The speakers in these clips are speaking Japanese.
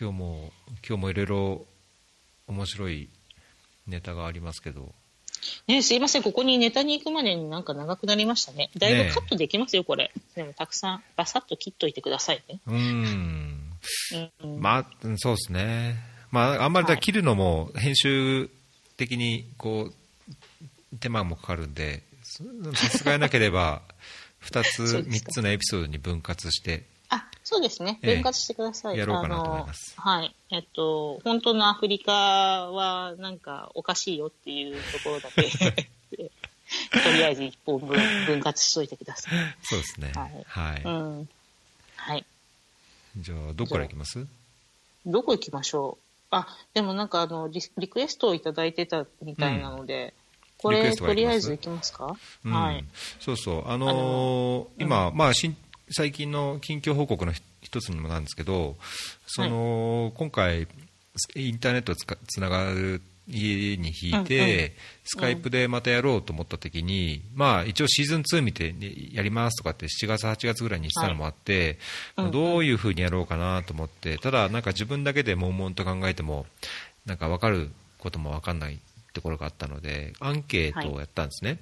今日も今日もいろいろ面白いネタがありますけどね、すいません、ここにネタに行くまでになんか長くなりましたね。だいぶカットできますよ、これ。でもたくさん、バサッと切っといてくださいね。うん。うん、まあ、うんそうですね。まあ、あんまりだ切るのも編集的にこう、手間もかかるんで、そ さすがなければ、2つ、そうですか3つのエピソードに分割して、あ、そうですね。ええ分割してください。やろうかなと思いますあのはい。えっと、本当のアフリカはなんかおかしいよっていうところだけ、とりあえず一本分分割しといてください。そうですね。はいはい。うん。はい。じゃあ、どこからいきます？どこ行きましょう？あ、でもなんかあのリ、リクエストをいただいてたみたいなので、これ、リクエストがとりあえず行きますか、うんはい。そうそう、あのーあのー今、まあ、新最近の近況報告の一つにもなんですけど、その今回、インターネットつかつながる家に引いて、うんうん。スカイプでまたやろうと思ったときに、まあ、一応シーズン2見て、ねやりますとかって7月、8月ぐらいにしたのもあって、はい。うんどういうふうにやろうかなと思って、ただ、なんか自分だけで悶々と考えても、なんか分かることも分かんないところがあったので、アンケートをやったんですね。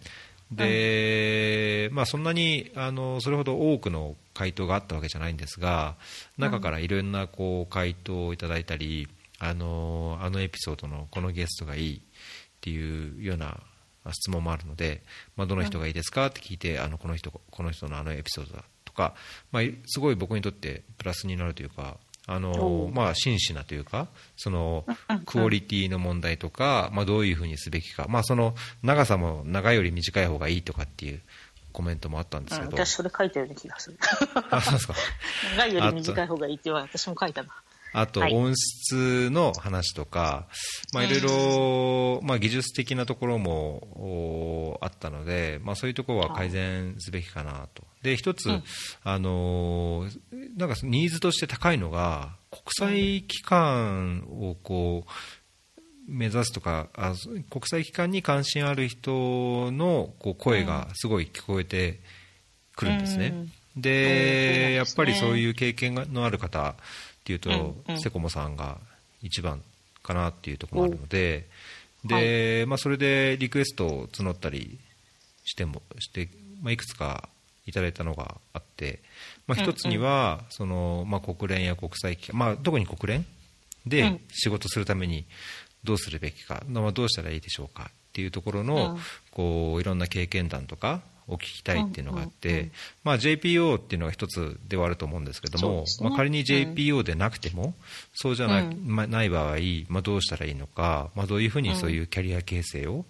で、まあ、そんなにあのそれほど多くの回答があったわけじゃないんですが中からいろんなこう回答をいただいたりあのあのエピソードのこのゲストがいいっていうような質問もあるので、まあ、どの人がいいですか？って聞いてあのこの人この人のあのエピソードだとか、まあ、すごい僕にとってプラスになるというかあのお、まあ、真摯なというかそのクオリティの問題とか、まあ、どういうふうにすべきか、まあ、その長さも長いより短い方がいいとかっていうコメントもあったんですうん、けど、私それ書いたような気がする。あそうですか。長いより短い方がいいっては私も書いたな。あとはい。音質の話とか、まあ、いろいろ、まあ、技術的なところもおあったので、まあ、そういうところは改善すべきかなと。で一つ、うん。あのーなんかニーズとして高いのが国際機関をこう目指すとかあ国際機関に関心ある人のこう声がすごい聞こえてくるんですね。うん。うん。でやっぱりそういう経験がのある方っていうと、セコモさんが一番かなっていうところもあるので、でまあ、それでリクエストを募ったりしてもして、まあ、いくつかいただいたのがあって、まあ、一つには、そのまあ、国連や国際機関、まあ、特に国連うでん。仕事するためにどうするべきか、まあ、どうしたらいいでしょうかっていうところの、うん。こういろんな経験談とかを聞きたいっていうのがあって、まあ、JPO っていうのが一つではあると思うんですけども、まあ、仮に JPO でなくても、そうじゃなまあ、ない場合、まあ、どうしたらいいのか、まあ、どういうふうにそういうキャリア形成を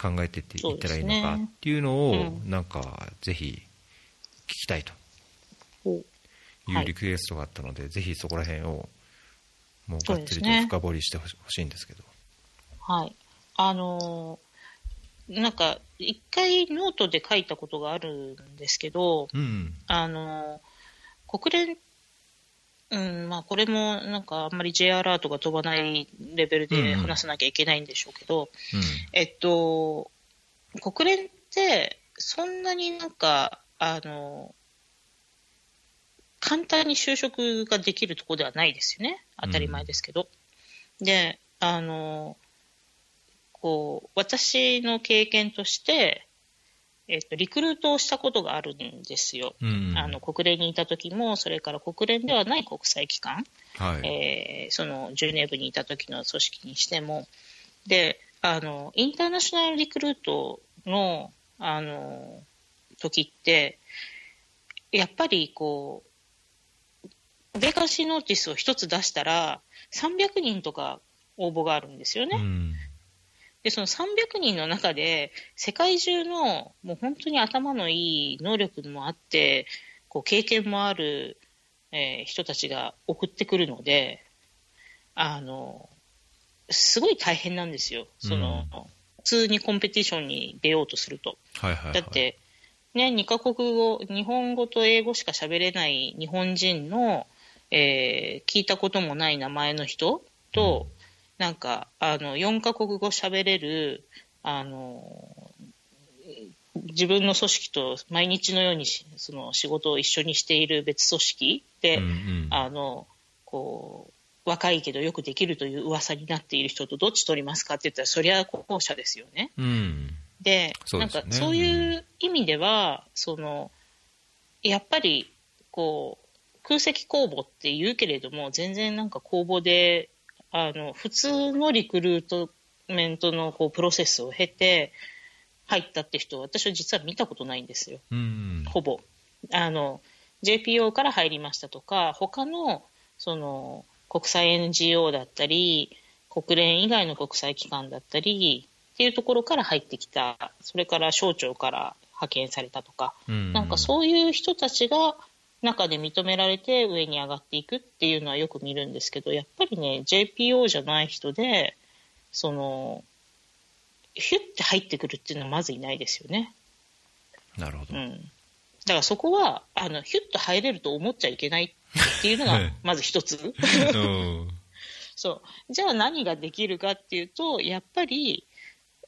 考えていっていったらいいのかっていうのを、うん。なんかぜひ聞きたいと。お。いうはい。リクエストがあったので、ぜひそこら辺をもうがっつりと深掘りしてほしほしいんですけど。はい。あのーなんか、一回ノートで書いたことがあるんですけど、うんあのー国連、うん、まあこれもなんかあんまり J アラートが飛ばないレベルで話さなきゃいけないんでしょうけど、えっと、国連ってそんなになんか、あの簡単に就職ができるところではないですよね。当たり前ですけど。で、あのこう、私の経験として、えっと、リクルートをしたことがあるんですよ。うんあの、国連にいた時も、それから国連ではない国際機関、はい。えーそのジュネーブにいた時の組織にしても、で、あの、インターナショナルリクルートの、あの、時って、やっぱりこう、ベーカンシーノーティスを一つ出したら、300人とか応募があるんですよね。うんで、その300人の中で、世界中の、もう本当に頭のいい能力もあって、こう経験もある、えー人たちが送ってくるので、あの、すごい大変なんですよ。その、普通にコンペティションに出ようとすると。はいはいはいだって、ね、2カ国語、日本語と英語しか喋れない日本人の、えー聞いたこともない名前の人と、なんか、あの、4カ国語喋れる、あの、自分の組織と毎日のようにしその仕事を一緒にしている別組織で、うんうんあの、こ若いけどよくできるという噂になっている人とどっち取りますかって言ったら、そりゃ後者ですよね。うん。で、ねなんかそういう意味では、その、やっぱり、こう、空席公募って言うけれども、全然なんか公募で、あの、普通のリクルートメントのこうプロセスを経て入ったって人、私は実は見たことないんですよ。うん。ほぼ。あの、JPO から入りましたとか、他の、その、国際 NGO だったり、国連以外の国際機関だったり、っていうところから入ってきた、それから省庁から派遣されたとか、うんなんかそういう人たちが中で認められて上に上がっていくっていうのはよく見るんですけど、やっぱりね、JPO じゃない人で、その、ヒュッて入ってくるっていうのはまずいないですよね。なるほど。うん。だからそこは、あの、ヒュッと入れると思っちゃいけないっていうのがはい、まず一つ。うん。そう。じゃあ何ができるかっていうと、やっぱり、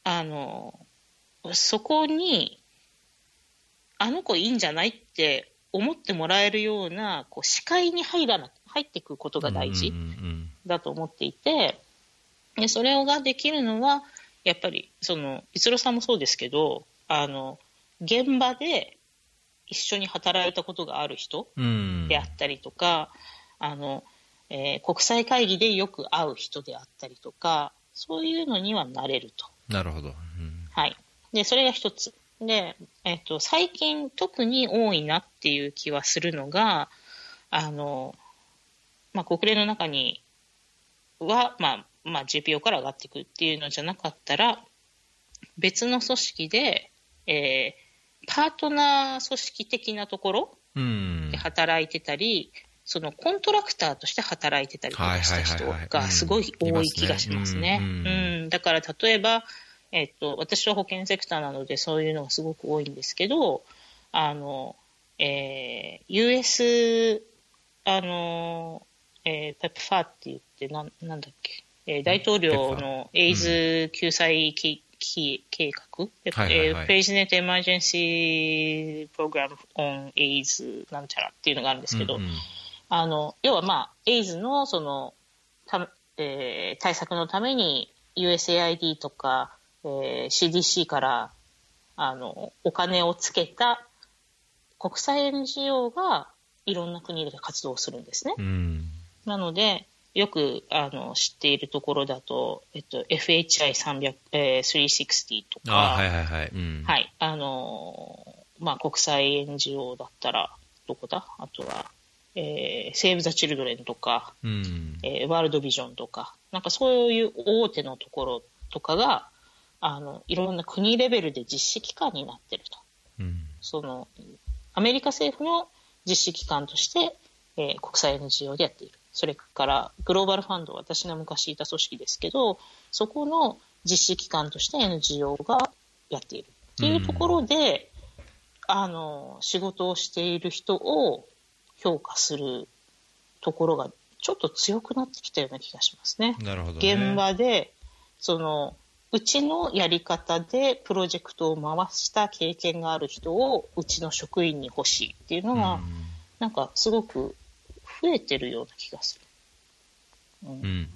あの、そこに、あの子いいんじゃないって思ってもらえるような、こう、視界に入らな、入っていくことが大事だと思っていて、でそれができるのは、やっぱり、その、逸郎さんもそうですけど、あの、現場で一緒に働いたことがある人。であったりとか、あの、えー国際会議でよく会う人であったりとか、そういうのにはなれると。なるほど。うんはい。で、それが一つ。で、えっと、最近特に多いなっていう気はするのが、あの、まあ、国連の中には、まあ、まあ、GPO から上がっていくっていうのじゃなかったら、別の組織で、えーパートナー組織的なところうん。で。働いてたり、そのコントラクターとして働いてたりとかした人がすごい多い気がしますね。だから例えば、えっと、私は保険セクターなのでそういうのがすごく多いんですけど、あの、えー US、あの、えーペプファーって言って、なんなんだっけ、えー大統領のエイズ救済計計計画、はいはいはい。えー President Emergency Program on AIDS なんちゃらっていうのがあるんですけど、うんうん。あの、要はまあ、エイズのその、たえー対策のために USAID とか、えー CDC から、あの、お金をつけた国際 NGO がいろんな国で活動するんですね。うん。なので、よくあの知っているところだと、えっと、FHI300、えー360とか、あはいはいはい。うん。はい。あのーまあ、国際 NGO だったら、どこだ？あとは、えー、セーブ・ザ・チルドレンとか、うん。えーワールドビジョンとか、なんかそういう大手のところとかが、あの、いろんな国レベルで実施機関になってると。うん。その、アメリカ政府の実施機関として、えー国際 NGO でやっている。それから、グローバルファンド、私が昔いた組織ですけど、そこの実施機関として NGO がやっている。っていうところで、あの、仕事をしている人を評価するところがちょっと強くなってきたような気がしますね。なるほど、ね。現場で、その、うちのやり方でプロジェクトを回した経験がある人をうちの職員に欲しいっていうのが、なんかすごく増えてるような気がする。うんうん。うん。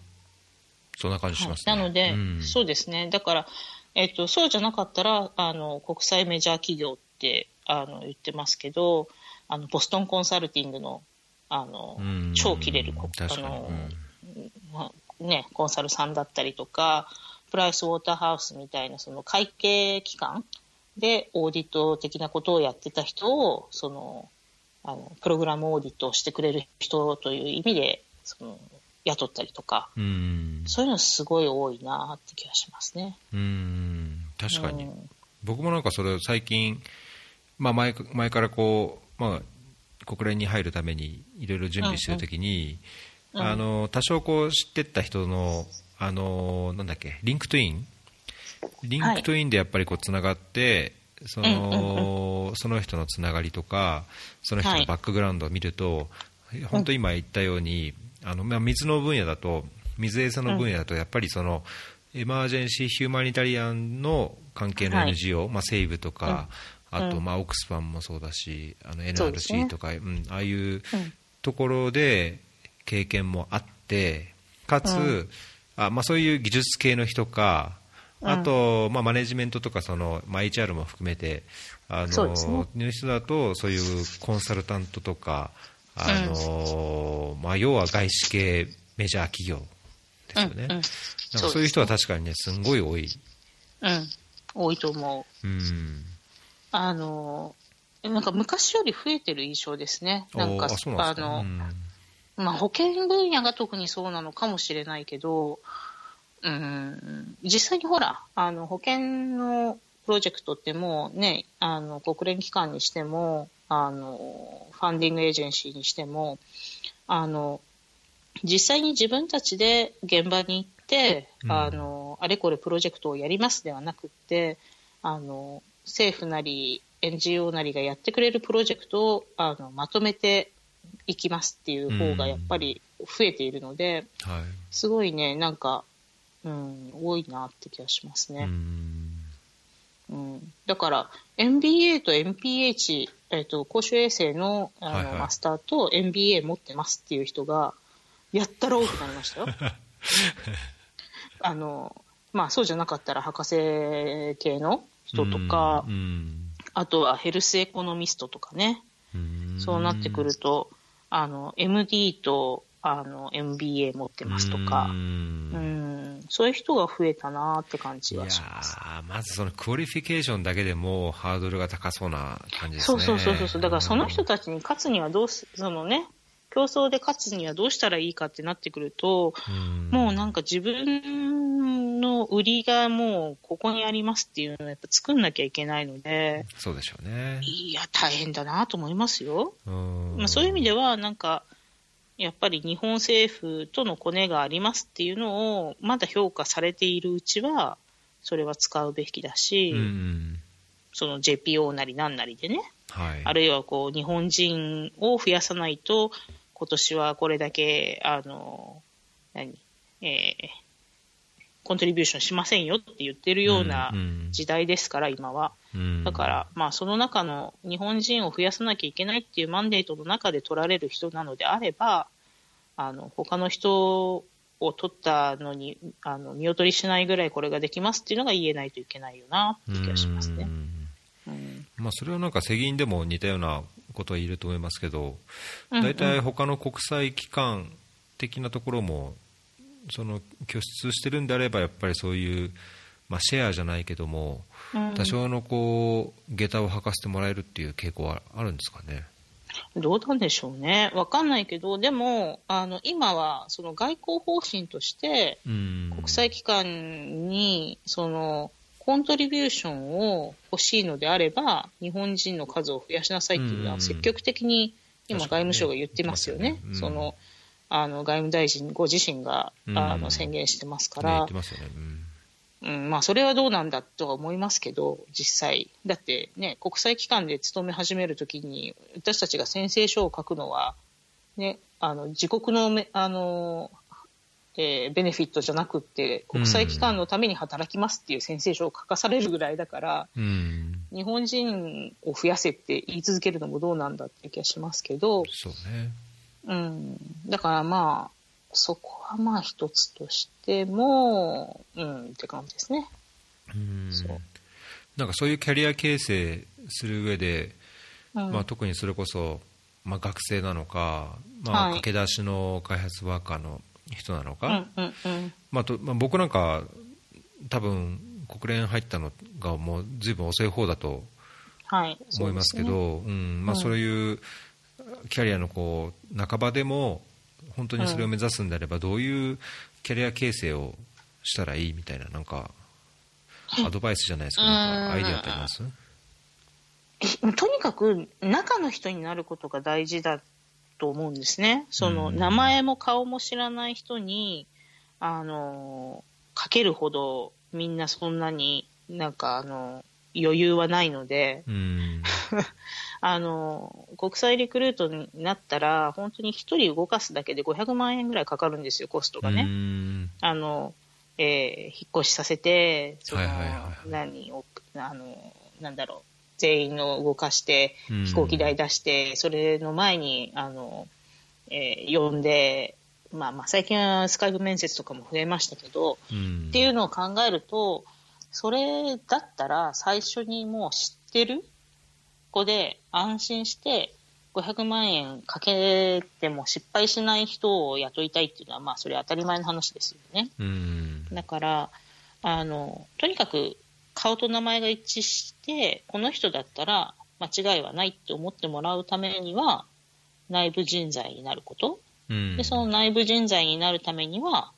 そんな感じしますね。はいなので、うん、そうですね。だから、えっと、そうじゃなかったら、あの、国際メジャー企業って、あの、言ってますけど、あの、ボストンコンサルティングの、あの、うん超切れるあの、うんまあね、コンサルさんだったりとか、プライスウォーターハウスみたいな、その会計機関でオーディット的なことをやってた人を、その、あの、プログラムオーディットをしてくれる人という意味で、その、雇ったりとか、うん。そういうのすごい多いなって気がしますね。うん。確かに。うん僕もなんかそれを最近、まあ前か前からこう、まあ、国連に入るためにいろいろ準備してるときに、うんうんあの多少こう知ってった人のあのなんだっけ LinkedIn？LinkedIn でやっぱりこうつながって、そのその人のつながりとかその人はい。のバックグラウンドを見ると、本当今言ったようにあの、まあ、水の分野だと水衛生の分野だとやっぱりその、 emergency humanitarian の関係のはい。NGO、まあ、 Save とか、うん。あと、うん。まあ、オックスファンもそうだしあの NRC とか、うん、ああいううん。ところで経験もあってかつ、うんあまあ、そういう技術系の人かあと、まあ、マネジメントとかその、まあ、HR も含めてあのの人だとそういうコンサルタントとかあの、まあ、要は外資系メジャー企業ですよね、うんうん。なんかそういう人は確かにねすんごい多い、うん。多いと思う。うん、あの、なんか昔より増えてる印象ですね。なんか、あの、うんまあ、保険分野が特にそうなのかもしれないけど、うん、実際にほら、あの保険のプロジェクトってもうね、あの国連機関にしてもあの、ファンディングエージェンシーにしても、あの実際に自分たちで現場に行って、うん。あのあれこれプロジェクトをやりますではなくってあの政府なり NGO なりがやってくれるプロジェクトをあのまとめていきますっていう方がやっぱり増えているので、はい。すごいね、なんか、うん、多いなって気がしますうね。ん。うん。だから、MBA と MPH、えっと公衆衛生のあの、はいはい。マスターと MBA 持ってますっていう人が、やったら多くなりましたよ。あのまあ、そうじゃなかったら博士系の人とか、うん。あとは health economist とかね、うんそうなってくると、あの MD とあの MBA 持ってますとかう、うんん、そういう人が増えたなって感じはします。ーまずその qualification だけでもうハードルが高そうな感じですね。そうそうそうそう。だからその人たちに勝つにはどうす、そのね、競争で勝つにはどうしたらいいかってなってくると、うんもうなんか自分の売りがもうここにありますっていうのをやっぱ作んなきゃいけないので、そうでしょうね。いや、大変だなと思いますよ。うんまあ、そういう意味では、なんか、やっぱり日本政府とのコネがありますっていうのを、まだ評価されているうちは、それは使うべきだし、うんその JPO なりなんなりでね、はい。あるいはこう日本人を増やさないと、今年はこれだけ、あの、何、えーコントリビューションしませんよって言ってるようなうん時代ですから、今は。うん。だから、まあ、その中の日本人を増やさなきゃいけないっていうマンデートの中で取られる人なのであれば、あの他の人を取ったのにあの見劣りしないぐらいこれができますっていうのが言えないといけないよなって気がしますね。う。ん。うん。まあ、それはなんか世銀でも似たようなことは言えると思いますけど、大体他の国際機関的なところもその拠出してるんであればやっぱりそういう、まあ、シェアじゃないけどもうん。多少のこう下駄を履かせてもらえるっていう傾向はあるんですかね？どうなんでしょうね、わかんないけど、でも、あの今はその外交方針として、うん。国際機関にそのコントリビューションを欲しいのであれば、日本人の数を増やしなさいっていうのうん。は積極的に今、外務省が言ってますよね、そのあの外務大臣ご自身が、うんあの宣言してますから。うんうんまあ、それはどうなんだとは思いますけど、実際、だってね、国際機関で勤め始めるときに、私たちが宣誓書を書くのは、ね、あの自国のめあの、えーベネフィットじゃなくって、国際機関のために働きますっていう宣誓書を書かされるぐらいだから、うん日本人を増やせって言い続けるのもどうなんだって気がしますけど、そうね。うん、だからまあ、そこはまあ一つとしても、うん、って感じですね。うん。そう。なんかそういうキャリア形成する上で、うん。まあ、特にそれこそ、まあ、学生なのか、まあ、はい駆け出しの開発ワーカーの人なのか、まあとまあ、僕なんか多分国連入ったのがもう随分遅い方だとはい、思いますけそうどうん。まあ、うん。そういうキャリアのこう半ばでも本当にそれを目指すんであればどういうキャリア形成をしたらいいみたいななんかアドバイスじゃないですかなんかアイデアってありますとにかく中の人になることが大事だと思うんですね。そのうん名前も顔も知らない人にあのかけるほどみんなそんなになんかあの余裕はないので、うん。あの国際リクルートになったら本当に1人動かすだけで500万円ぐらいかかるんですよコストがね。うん。あの、えー引っ越しさせて、その、はいはいはいはい。何を、あの、なんだろう、全員の動かして、うん。飛行機代出して、それの前に、あの、えー呼んで、まあまあ最近はスカイプ面接とかも増えましたけど、うん。っていうのを考えると、それだったら最初にもう知ってる子で安心して500万円かけても失敗しない人を雇いたいっていうのは、まあそれは当たり前の話ですよね。うんだから、あの、とにかく顔と名前が一致して、この人だったら間違いはないって思ってもらうためには、内部人材になること。うんで、その内部人材になるためには、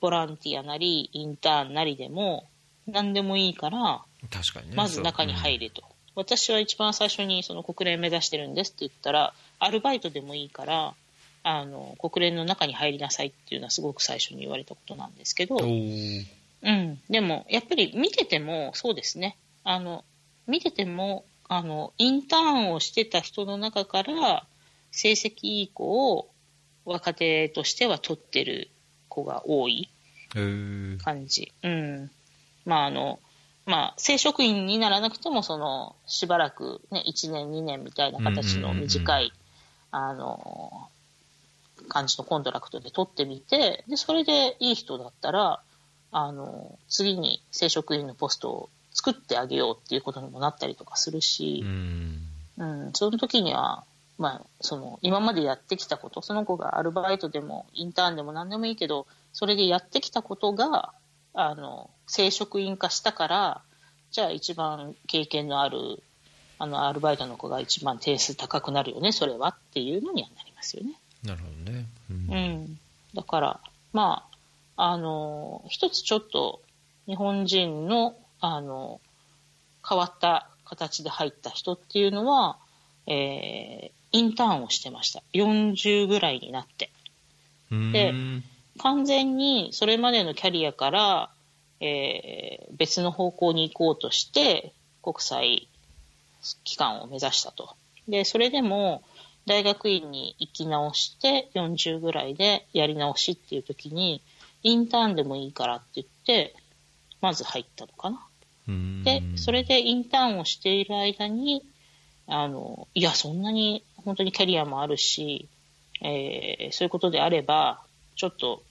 ボランティアなり、インターンなりでも、何でもいいから、確かにねまず中に入れと。私は一番最初にその国連目指してるんですって言ったら、アルバイトでもいいから、あの、国連の中に入りなさいっていうのはすごく最初に言われたことなんですけど、そううん。でも、やっぱり見てても、そうですね。あの、見てても、あの、インターンをしてた人の中から、成績いい子を若手としては取ってる子が多い感じ。うん。まあ、あの、まあ、正職員にならなくても、その、しばらくね、1年、2年みたいな形の短い、あの、感じの contract で取ってみて、で、それでいい人だったら、あの、次に正職員のポストを作ってあげようっていうことにもなったりとかするしう、ん。うん、その時には、まあ、その、今までやってきたこと、その子がアルバイトでも、インターンでも何でもいいけど、それでやってきたことが、あの、正職員化したから、じゃあ一番経験のある、あの、アルバイトの子が一番点数高くなるよね、それはっていうのにはなりますよね。なるほどねうんうん。だから、まあ、あの、一つちょっと日本人の、あの、変わった形で入った人っていうのは、えー、インターンをしてました。40ぐらいになって。うんで完全にそれまでのキャリアから、えー別の方向に行こうとして、国際機関を目指したと。で、それでも、大学院に行き直して、40ぐらいでやり直しっていう時に、インターンでもいいからって言って、まず入ったのかな。うんで、それでインターンをしている間に、あの、いや、そんなに本当にキャリアもあるし、えーそういうことであれば、ちょっと、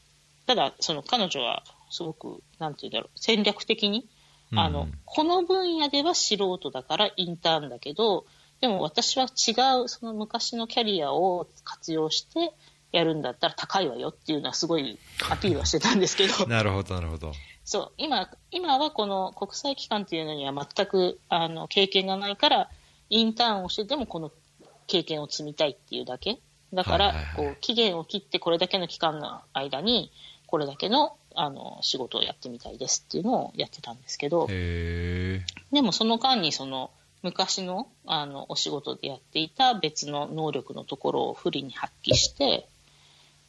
ただ、その彼女はすごく、なんていうんだろう、戦略的に、あの、うんこの分野では素人だからインターンだけど、でも私は違う、その昔のキャリアを活用してやるんだったら高いわよっていうのはすごいアピールはしてたんですけど、なるほどなるほど。そう、今、今はこの国際機関っていうのには全く、あの、経験がないから、インターンをしてでもこの経験を積みたいっていうだけ。だから、こう、期限を切ってこれだけの期間の間に、これだけの、あの、仕事をやってみたいですっていうのをやってたんですけど、でもその間にその、昔の、あの、お仕事でやっていた別の能力のところを不利に発揮して、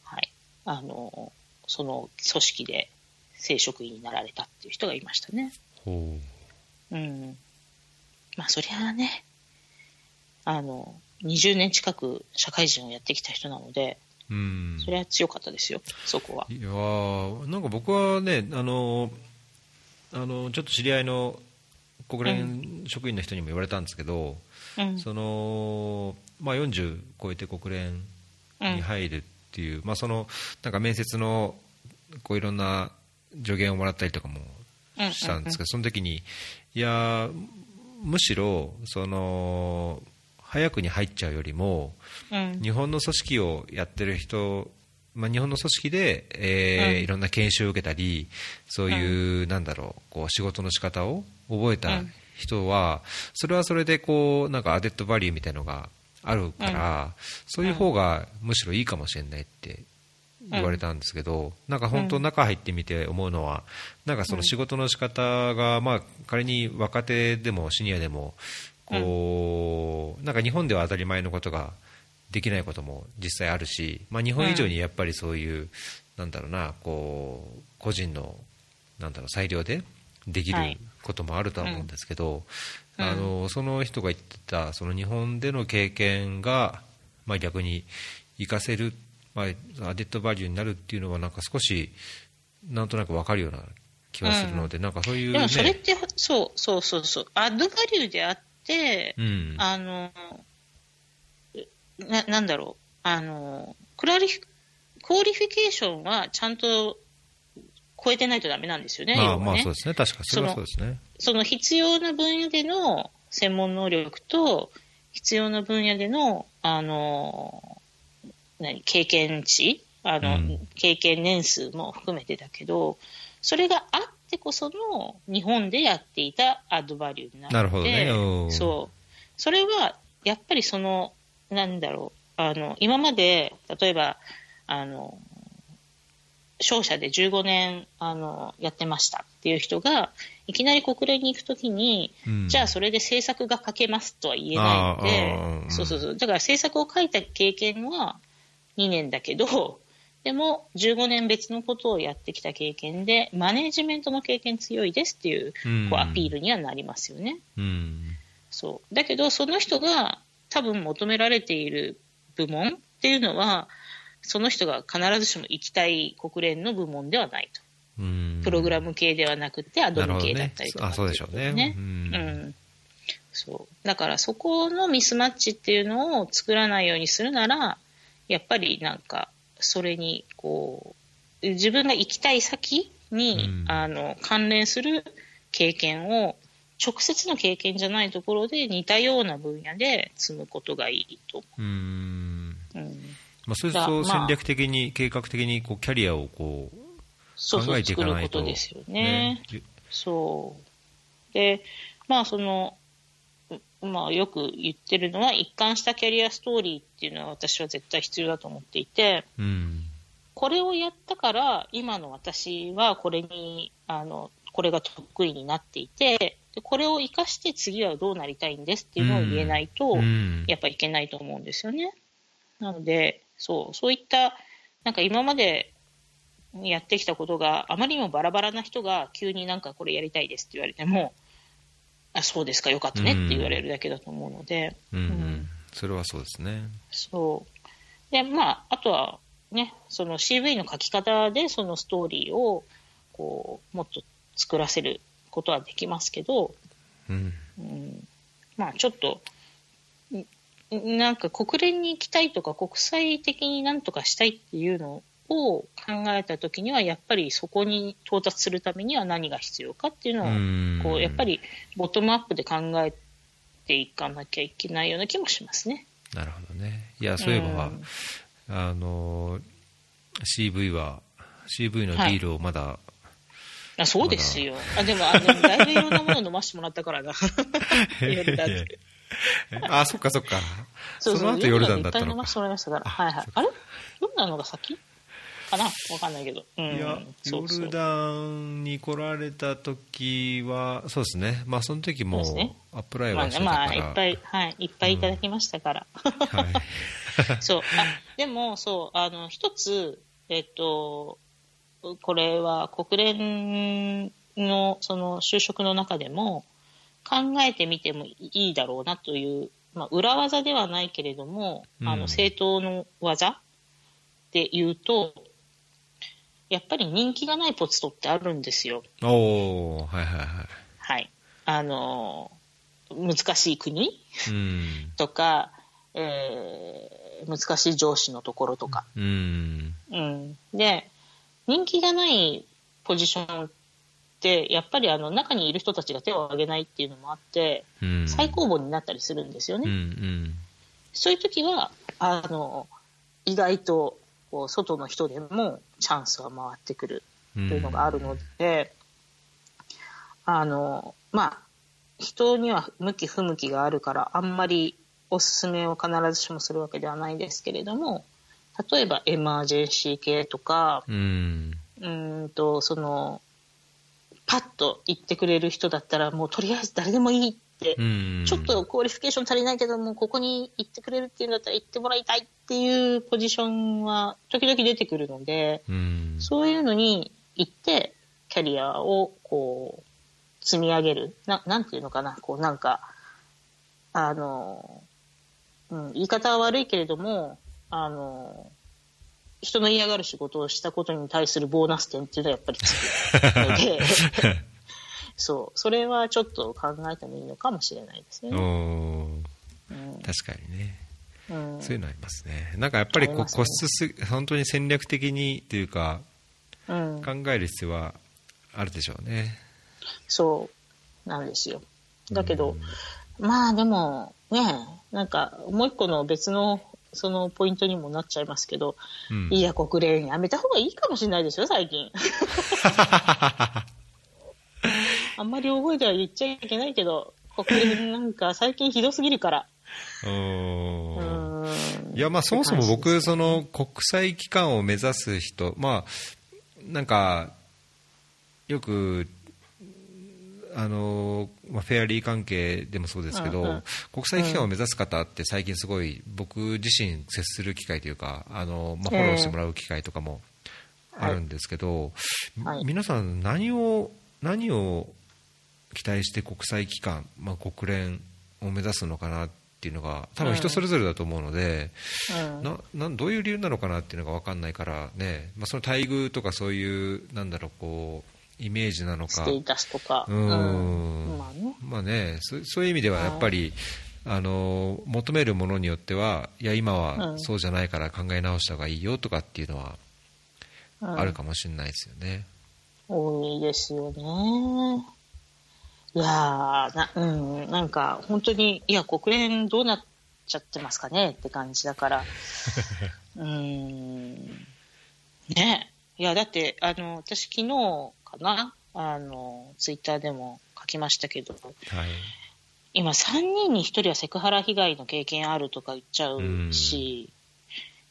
はい、あの、その組織で正職員になられたっていう人がいましたね。ほうん。まあ、そりゃあね、あの、20年近く社会人をやってきた人なので、ううんそれは強かったですよ、そこは。いやーなんか僕はねあのあのちょっと知り合いの国連職員の人にも言われたんですけど、うん。そのまあ、40超えて国連に入るっていう、まあ、そのなんか面接のこういろんな助言をもらったりとかもしたんですけど、その時にいやむしろその早くに入っちゃうよりもうん。日本の組織をやってる人、まあ、日本の組織で、えーうん。いろんな研修を受けたりそういう、なんだろうこう仕事の仕方を覚えたうん。人は、それはそれでこうなんかアデッドバリューみたいのがあるから、そういう方がむしろいいかもしれないって言われたんですけど、なんか本当中入ってみて思うのはなんかその仕事の仕方が、まあ仮に若手でもシニアでもこうなんか日本では当たり前のことができないことも実際あるし、まあ、日本以上にやっぱりそういう、なんだろうなこう個人のなんだろう裁量でできるはい。こともあるとは思うんですけど、うん。あのその人が言ってたその日本での経験が、まあ、逆に活かせる、まあ、アデッドバリューになるっていうのはなんか少しなんとなく分かるような気がするので、なんかそういう、ね、でもそれって、そうそうそうそう、アッドバリューであって、うん、あの、な、なんだろう、あの、クラリフ、qualification はちゃんと超えてないとダメなんですよね。まあ、ねまあそうですね。確かそれはそうですね。その必要な分野での専門能力と、必要な分野での、あの、何、経験値あの、うん経験年数も含めてだけど、それがあってこその日本でやっていた add value になって、なるほどねうんそう。それは、やっぱりその、なんだろう、あの、今まで、例えば、あの、商社で15年あのやってましたっていう人が、いきなり国連に行くときに、うんじゃあそれで政策が書けますとは言えないので、んそうそうそう。だから政策を書いた経験は2年だけど、でも15年別のことをやってきた経験で、マネージメントの経験強いですっていううんこうアピールにはなりますよね。うん。そう。だけど、その人が多分求められている部門っていうのは、その人が必ずしも行きたい国連の部門ではないと。うん。プログラム系ではなくて、アドム系だったりとか、そうでしょうねううんん。そう。だからそこのミスマッチっていうのを作らないようにするなら、やっぱりなんか、それに、こう、自分が行きたい先に、うんあの、関連する経験を、直接の経験じゃないところで似たような分野で積むことがいいとうん。思う。うん。まあ、それだまあと戦略的に、計画的にこうキャリアをこうそうそう、考えていかないと。とですよね。ねそう。で、まあその、うまあよく言ってるのは、一貫したキャリアストーリーっていうのは私は絶対必要だと思っていて、うん。これをやったから、今の私はこれに、あの、これが得意になっていて、でこれを活かして次はどうなりたいんですっていうのを言えないと、うんやっぱいけないと思うんですよね。なので、そう、そういった、なんか今までやってきたことがあまりにもバラバラな人が急になんかこれやりたいですって言われても、あ、そうですか、よかったねって言われるだけだと思うので、うんううんん。それはそうですね。そう。で、まあ、あとはね、その CV の書き方でそのストーリーを、こう、もっと作らせることはできますけど、うん。うん、まあちょっと、んなんか国連に行きたいとか国際的になんとかしたいっていうのを考えたときには、やっぱりそこに到達するためには何が必要かっていうのを、うんこうやっぱりボトムアップで考えていかなきゃいけないような気もしますね。なるほどね。いや、そういえば、うんあの、CV は、CV のビールをまだ、あそうですよ。あでもあ、でもだいぶいろんなもの飲ませてもらったから な。あ、そっかそっか。そうそうその後ヨルダンだったいっぱい飲のか。ませてもらいましたから。あはいはいそっ。かあれ？ヨルダンのが先？かな？わかんないけど。うん、いや、ヨルダンに来られた時は、そうですね。まあ、その時もアップライまあね、はしてたから。まあ、いっぱい、はい、いっぱいいただきましたから。はい。そう。あ、でも、そう、あの、一つ、えっと、これは国連の、その、就職の中でも、考えてみてもいいだろうなという、まあ、裏技ではないけれども、あうんの、正当の技で言うと、やっぱり人気がないポストってあるんですよ。おー、はいはいはい。はい。あの、難しい国？うん。とか、えー難しい上司のところとか。うん。うん。で、人気がないポジションって、やっぱりあの中にいる人たちが手を挙げないっていうのもあって、うん。最高峰になったりするんですよね。うんうん。そういう時は、あの、意外と、こう、外の人でもチャンスは回ってくるというのがあるので、あの、まあ、人には向き不向きがあるから、あんまりおすすめを必ずしもするわけではないですけれども、例えば emergency 系とか、うん。うーんと、その、パッと行ってくれる人だったら、もうとりあえず誰でもいいっ。ちょっと qualification 足りないけども、ここに行ってくれるっていうんだったら行ってもらいたいっていうポジションは時々出てくるので、うん。そういうのに行って、キャリアをこう、積み上げる。ななんていうのかな、こうなんか、あの、うん、言い方は悪いけれども、あの、人の嫌がる仕事をしたことに対するボーナス点っていうのはやっぱりつくので、そう、それはちょっと考えてもいいのかもしれないですね。うん確かにね。うんそういうのありますね。なんかやっぱりこうね固執す、本当に戦略的にというか、うん、考える必要はあるでしょうね。そうなんですよ。だけど、まあでも、ね、なんかもう一個の別のそのポイントにもなっちゃいますけど、うんいや、国連やめた方がいいかもしれないですよ、最近。あんまり大声では言っちゃいけないけど、国連なんか最近ひどすぎるから。うーん。うん。いや、まあそもそも僕、その国際機関を目指す人、まあ、なんか、よく、あのまあ、フェアリー関係でもそうですけど、うんうん。国際機関を目指す方って最近すごい僕自身接する機会というか、あのまあ、フォローしてもらう機会とかもあるんですけど、はい。皆さん何を、何を期待して国際機関、まあ、国連を目指すのかなっていうのが多分人それぞれだと思うので、うん。ななんどういう理由なのかなっていうのが分かんないからね、まあ、その待遇とかそういうなんだろうこうイメージなのか。ステータスとか。うーん。まあね。まあねそそういう意味ではやっぱり、あの求めるものによってはいや今はうん。そうじゃないから考え直した方がいいよとかっていうのはうん。あるかもしれないですよね。多いですよね。いやーな、うん、なんか本当に、いや、国連どうなっちゃってますかね？って感じだから。うーん。ね。いや、だって、あの、私昨日かな、あの、ツイッターでも書きましたけど、はい。今3人に1人はセクハラ被害の経験あるとか言っちゃうし、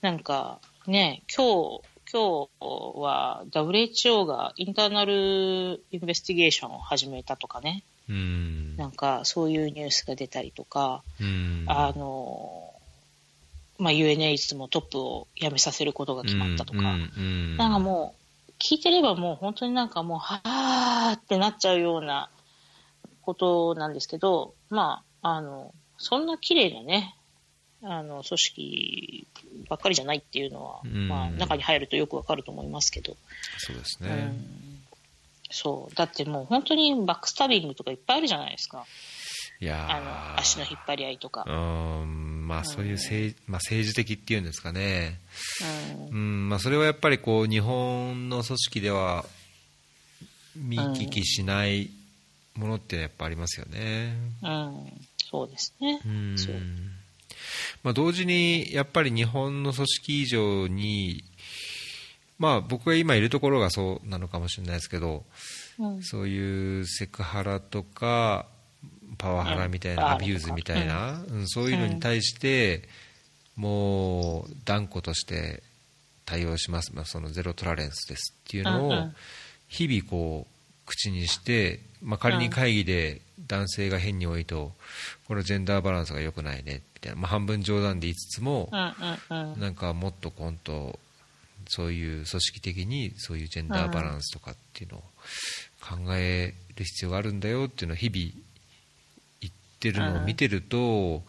なんかね、今日、今日は WHO がインターナルインベスティゲーションを始めたとかね、うん。なんかそういうニュースが出たりとか、うん。あの、まあ、UNH もトップを辞めさせることが決まったとか、うんうん。なんかもう、聞いてればもう本当になんかもう、はーってなっちゃうようなことなんですけど、まあ、あの、そんな綺麗なね、あの、組織ばっかりじゃないっていうのは、うん。まあ、中に入るとよくわかると思いますけど、そうですね、うん、そう。だってもう本当にバックスタビングとかいっぱいあるじゃないですか。いやー。あの、足の引っ張り合いとか。う。ん。まあそういう政,、まあ、政治的っていうんですかね、うん。うん。まあ、それはやっぱりこう日本の組織では見聞きしないものってやっぱありますよね。うん、そうですね。うん。そうまあ、同時にやっぱり日本の組織以上に、まあ、僕が今いるところがそうなのかもしれないですけどうん。そういうセクハラとかパワハラみたいな、うん。 abuse みたいな、うんそういうのに対して、もう断固として対応します、まあ、その zero tolerance ですっていうのを日々こう口にして、まあ、仮に会議で男性が変に多いとこれジェンダーバランスが良くないねみたいな、まあ、半分冗談で言いつつもうんうんうん。なんかもっとコントそういう組織的にそういうジェンダーバランスとかっていうのを考える必要があるんだよっていうのを日々言ってるのを見てると、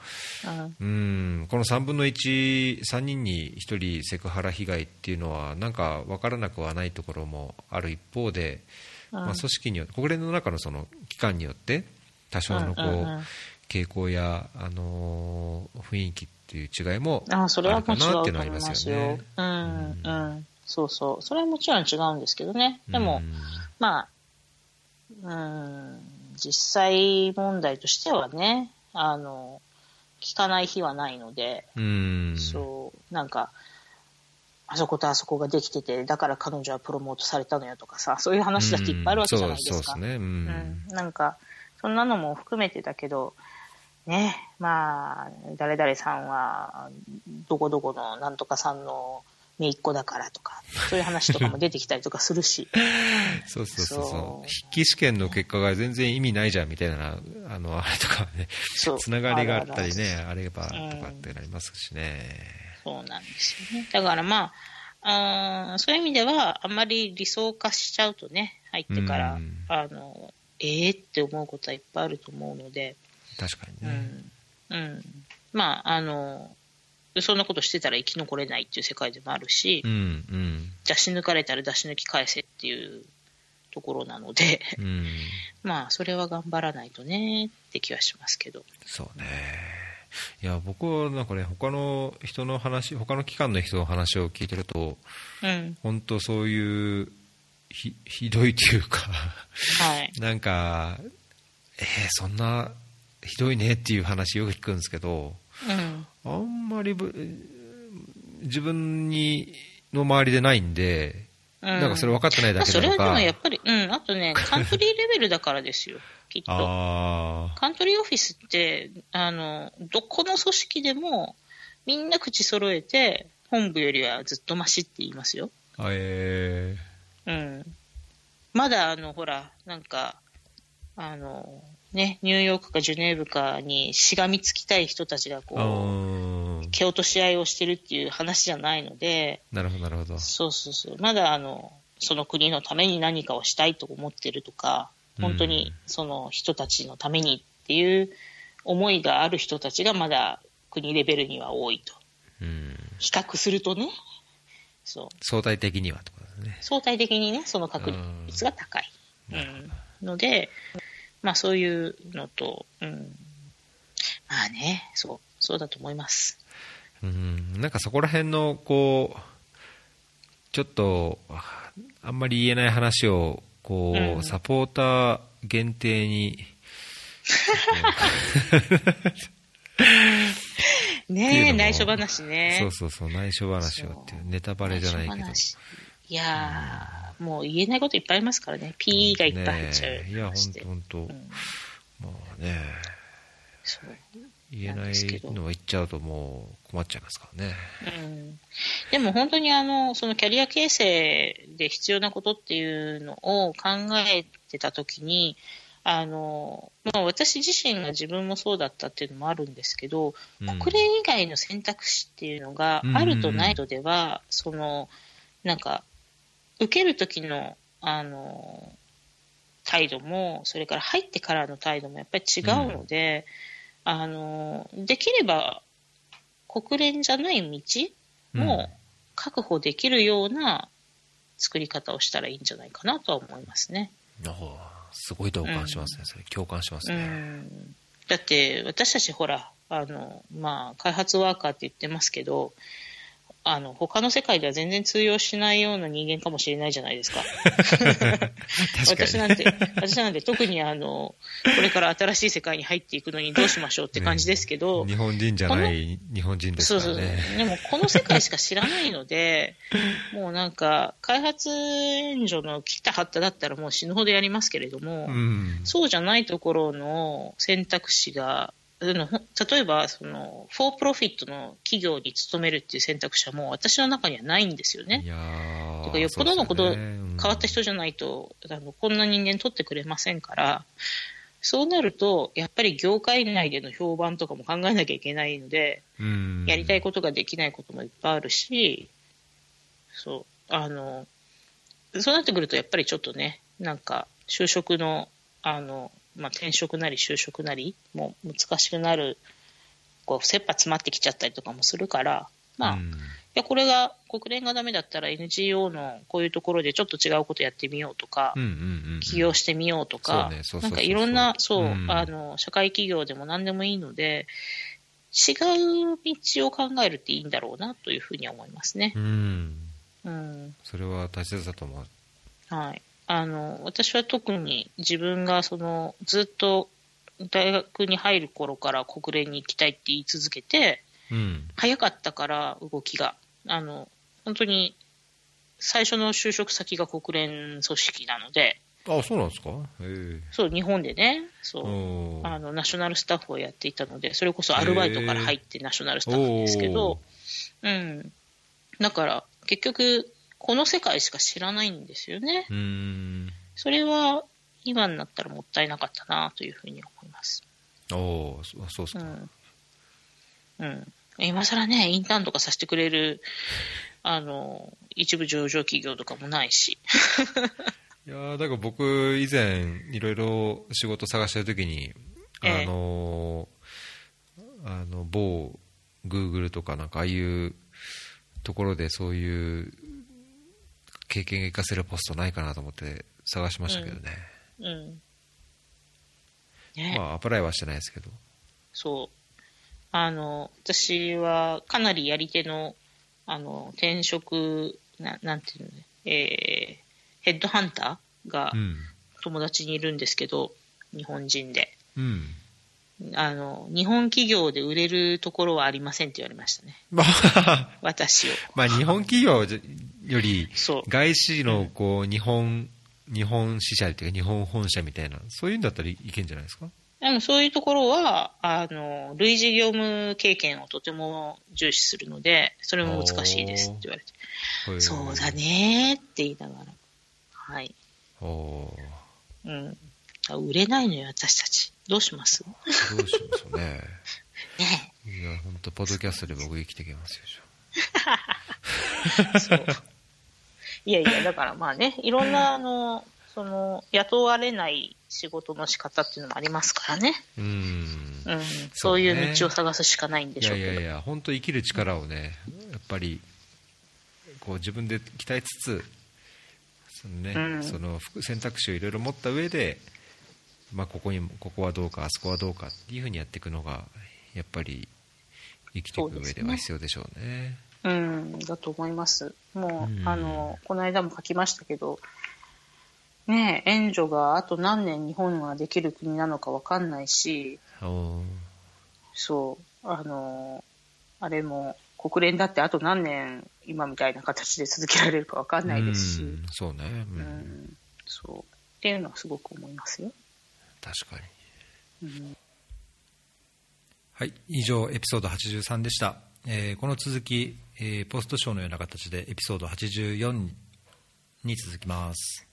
うん。うん、この3分の1、3人に1人セクハラ被害っていうのは、なんか分からなくはないところもある一方で、うん。まあ、組織によって、国連の中のその機関によって、多少のこう、うんうんうん傾向や、あのー雰囲気っていう違いもあそれはあるかもちろなっていうのはありますすよねよ。。うん、うん。そうそう。それはもちろん違うんですけどね。でも、まあ、うん、実際問題としてはね、あの、聞かない日はないので、うん、うんそう、なんか、あそことあそこができてて、だから彼女はプロモートされたのよとかさ、そういう話だっていっぱいあるわけじゃないですか。うんそうそうですね、うんうん、なんか、そんなのも含めてだけど、ね、まあ、誰々さんは、どこどこのなんとかさんの姪っ子だからとか、そういう話とかも出てきたりとかするし、そうそうそうそそう。う筆記試験の結果が全然意味ないじゃんみたいなあのあれとかねそう。つながりがあったりねああればとうんかってなりますしね、そうなんですよね。だからまあ、あーそういう意味では、あんまり理想化しちゃうとね、入ってから、うん。あの、ええって思うことはいっぱいあると思うので、確かにね、うん。うん。まあ、あの、そんなことしてたら生き残れないっていう世界でもあるし、うんうん出し抜かれたら出し抜き返せっていうところなので、うん まあ、それは頑張らないとねって気はしますけど。そうねいや僕はなんかね他の人の話他の機関の人の話を聞いてるとうん。本当そういうひひどいというかはい。なんかえーそんなひどいねっていう話よく聞くんですけどうん。あんまりぶ自分にの周りでないんで、うんなんかそれ分かってないだまあ、それはでけなのか、もやっぱり、うん、あとね、カントリーレベルだからですよ、きっと。あカントリーオフィスって、あの、どこの組織でも、みんな口揃えて、本部よりはずっとマシって言いますよ。えうん。まだ、あの、ほら、なんか、あの、ね、ニューヨークかジュネーブかにしがみつきたい人たちがー、こあう、ー蹴落とし合いをしてるっていう話じゃないので、なるほどなるほどそうそうそう。まだあの、その国のために何かをしたいと思ってるとか、本当にその人たちのためにっていう思いがある人たちがまだ国レベルには多いと。うん比較するとね、そう。相対的にはとですね相対的にね、その確率が高い。うん。ので、まあそういうのと、うん。まあね、そう、そうだと思います。うんなんかそこら辺のこうちょっとああんまり言えない話をこう、うんサポーター限定に ねえ、内緒話ね。そうそうそう内緒話をっていうネタバレじゃないけどいやー、もう言えないこといっぱいありますからね。P がいっぱい入っちゃう。ねえ。いや話で。本当本当、うん。まあね。そう。言えないのは言っちゃうともう困っちゃいますからね。うん。でも本当にあの、そのキャリア形成で必要なことっていうのを考えてたときに、あの、まあ私自身が自分もそうだったっていうのもあるんですけど、うん。国連以外の選択肢っていうのがあるとないとでは、その、なんか、受ける時の、あの、態度も、それから入ってからの態度もやっぱり違うので、あの、できれば、国連じゃない道も確保できるような作り方をしたらいいんじゃないかなとは思いますね。おーすごい同感しますね、それ共感しますうね、ん。だって私たちほらあの、まあ、開発ワーカーって言ってますけどあの他の世界では全然通用しないような人間かもしれないじゃないですか。私なんて私なんて特にあのこれから新しい世界に入っていくのにどうしましょうって感じですけど、日本人じゃない日本人ですそうそうからねそう。でも、この世界しか知らないので、もうなんか、開発援助の切った張っただったらもう死ぬほどやりますけれども、うんそうじゃないところの選択肢が、例えば、その、フォープロフィットの企業に勤めるっていう選択肢はもう私の中にはないんですよね。い。やーてかよっぽどのこと、ね。うん。変わった人じゃないと、あのこんな人間取ってくれませんから、そうなると、やっぱり業界内での評判とかも考えなきゃいけないので、うん。やりたいことができないこともいっぱいあるし、そう、あの、そうなってくると、やっぱりちょっとね、なんか、就職の、あの、まあ、転職なり就職なり、もう難しくなる、こう、切羽詰まってきちゃったりとかもするから、まあ、いうんや、これが、国連がダメだったら NGO のこういうところでちょっと違うことやってみようとか、起業してみようとかなんかいろんな、そう、うんあの、社会企業でも何でもいいので、違う道を考えるっていいんだろうなというふうには思いますねう。んうん。それは大切だと思うはい。あの、私は特に自分がその、ずっと大学に入る頃から国連に行きたいって言い続けて、うん。早かったから動きが。あの、本当に最初の就職先が国連組織なので、あそうなんですか？へえ。そう、日本でね、そう。あのナショナルスタッフをやっていたので、それこそアルバイトから入ってナショナルスタッフですけど、うん、だから結局、この世界しか知らないんですよね。うーんそれは今になったらもったいなかったなというふうに思います。おーそそうですか、うん。うん。今更ね、インターンとかさせてくれる、あの、一部上場企業とかもないし。いやーだから僕以前いろいろ仕事探してる時にええあのーあの某グーグルとかなんかああいうところでそういう経験が活かせるポストないかなと思って探しましたけどね、うん。ね、まあアプライはしてないですけど。そう。あの、私はかなりやり手の、あの、転職、ななんていうのね、えー、ヘッドハンターがうん。友達にいるんですけど、日本人で。うんあの、日本企業で売れるところはありませんって言われましたね。まあ、私を。まあ日本企業より。外資のこう日本日本支社っていうか日本本社みたいなそういうんだったらいけんじゃないですか？でもそういうところは、あの、類似業務経験をとても重視するので、それも難しいですって言われて。こいうそうだねーって言いながら。はい。おーうん。あ売れないのよ、私たち。どうします？どうしましょうね ねいや本当ポッドキャストで僕生きていけますよえ。そう。いやいや、だからまあね、いろんな、あの、その、雇われない仕事の仕方っていうのもありますからね。うんうん。そそういう道を探すしかないんでいしょうけど。やいやいや本当生きる力をねやっぱりこう自分で鍛えつつそのね、うんその副選択肢をいろいろ持った上でまあここにもここはどうかあそこはどうかっていうふうにやっていくのがやっぱり生きていく上では必要でしょうねうん、だと思います。もう、うんあの、この間も書きましたけど、ねえ、援助があと何年日本ができる国なのかわかんないし、そう、あの、あれも、国連だってあと何年今みたいな形で続けられるかわかんないですし、うんそうね、うんうん、そう。っていうのはすごく思いますよ。確かに。うん。はい、以上エピソード83でした、えーこの続き、えーポストショーのような形でエピソード84に続きます